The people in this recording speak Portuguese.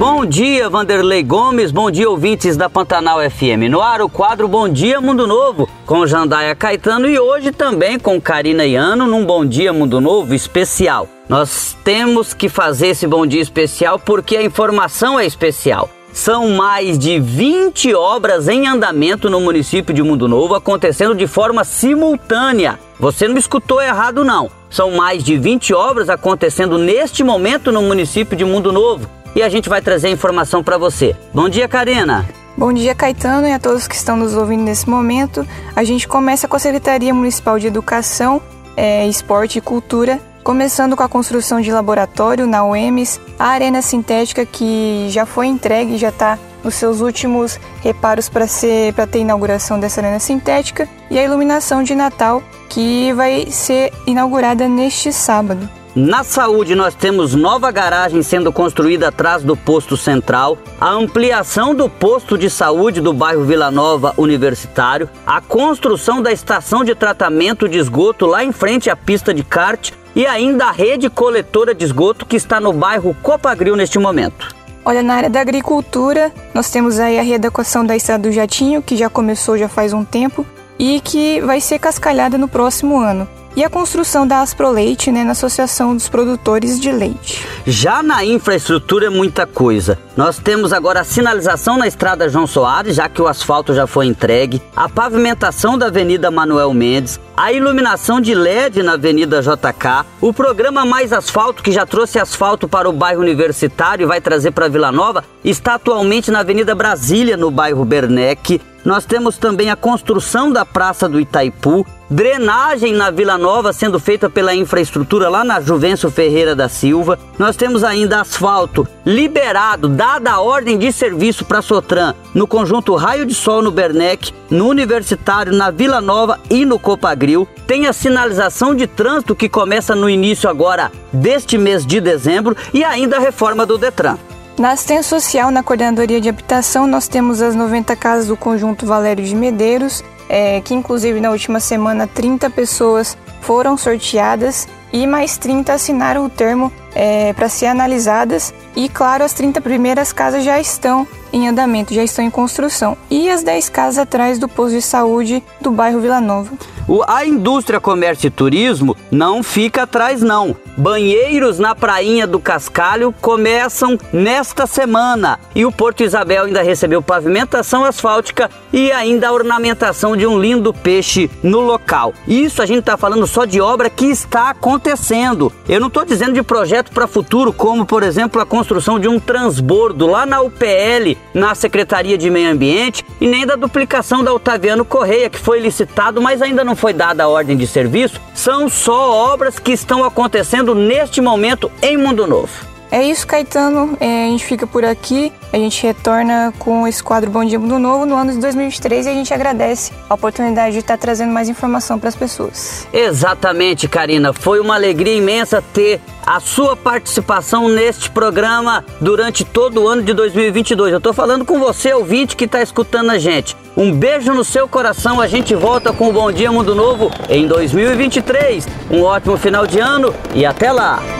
Bom dia, Vanderlei Gomes. Bom dia, ouvintes da Pantanal FM. No ar, o quadro Bom Dia Mundo Novo, com Jandaia Caetano e hoje também com Karina Iano, num Bom Dia Mundo Novo especial. Nós temos que fazer esse Bom Dia especial porque a informação é especial. São mais de 20 obras em andamento no município de Mundo Novo, acontecendo de forma simultânea. Você não escutou errado, não. São mais de 20 obras acontecendo neste momento no município de Mundo Novo e a gente vai trazer informação para você. Bom dia, Karina. Bom dia, Caetano, e a todos que estão nos ouvindo nesse momento. A gente começa com a Secretaria Municipal de Educação, é, Esporte e Cultura, começando com a construção de laboratório na UEMS, a arena sintética que já foi entregue, já está nos seus últimos reparos para ser para ter inauguração dessa arena sintética e a iluminação de Natal que vai ser inaugurada neste sábado. Na saúde, nós temos nova garagem sendo construída atrás do posto central, a ampliação do posto de saúde do bairro Vila Nova Universitário, a construção da estação de tratamento de esgoto lá em frente à pista de kart e ainda a rede coletora de esgoto que está no bairro Copagril neste momento. Olha, na área da agricultura, nós temos aí a readequação da estrada do Jatinho, que já começou já faz um tempo, e que vai ser cascalhada no próximo ano e a construção da Asproleite né, na Associação dos Produtores de Leite. Já na infraestrutura é muita coisa. Nós temos agora a sinalização na estrada João Soares, já que o asfalto já foi entregue, a pavimentação da Avenida Manuel Mendes, a iluminação de LED na Avenida JK, o programa Mais Asfalto, que já trouxe asfalto para o bairro Universitário e vai trazer para Vila Nova, está atualmente na Avenida Brasília, no bairro Bernec. Nós temos também a construção da Praça do Itaipu, drenagem na Vila Nova sendo feita pela infraestrutura lá na Juvencio Ferreira da Silva. Nós temos ainda asfalto liberado, dada a ordem de serviço para Sotran no conjunto Raio de Sol no Bernec, no Universitário, na Vila Nova e no Copagril. Tem a sinalização de trânsito que começa no início agora deste mês de dezembro e ainda a reforma do Detran. Na assistência social, na coordenadoria de habitação, nós temos as 90 casas do conjunto Valério de Medeiros, é, que inclusive na última semana 30 pessoas foram sorteadas e mais 30 assinaram o termo é, para ser analisadas. E claro, as 30 primeiras casas já estão em andamento, já estão em construção. E as 10 casas atrás do posto de saúde do bairro Vila Nova. A indústria comércio e turismo não fica atrás não. Banheiros na prainha do Cascalho começam nesta semana e o Porto Isabel ainda recebeu pavimentação asfáltica e ainda a ornamentação de um lindo peixe no local. Isso a gente está falando só de obra que está acontecendo. Eu não estou dizendo de projeto para futuro, como por exemplo a construção de um transbordo lá na UPL, na Secretaria de Meio Ambiente, e nem da duplicação da Otaviano Correia, que foi licitado, mas ainda não foi dada a ordem de serviço, são só obras que estão acontecendo neste momento em Mundo Novo. É isso, Caetano. É, a gente fica por aqui. A gente retorna com esse quadro Bom Dia Mundo Novo no ano de 2023 e a gente agradece a oportunidade de estar trazendo mais informação para as pessoas. Exatamente, Karina. Foi uma alegria imensa ter a sua participação neste programa durante todo o ano de 2022. Eu estou falando com você, ouvinte, que está escutando a gente. Um beijo no seu coração. A gente volta com o Bom Dia Mundo Novo em 2023. Um ótimo final de ano e até lá!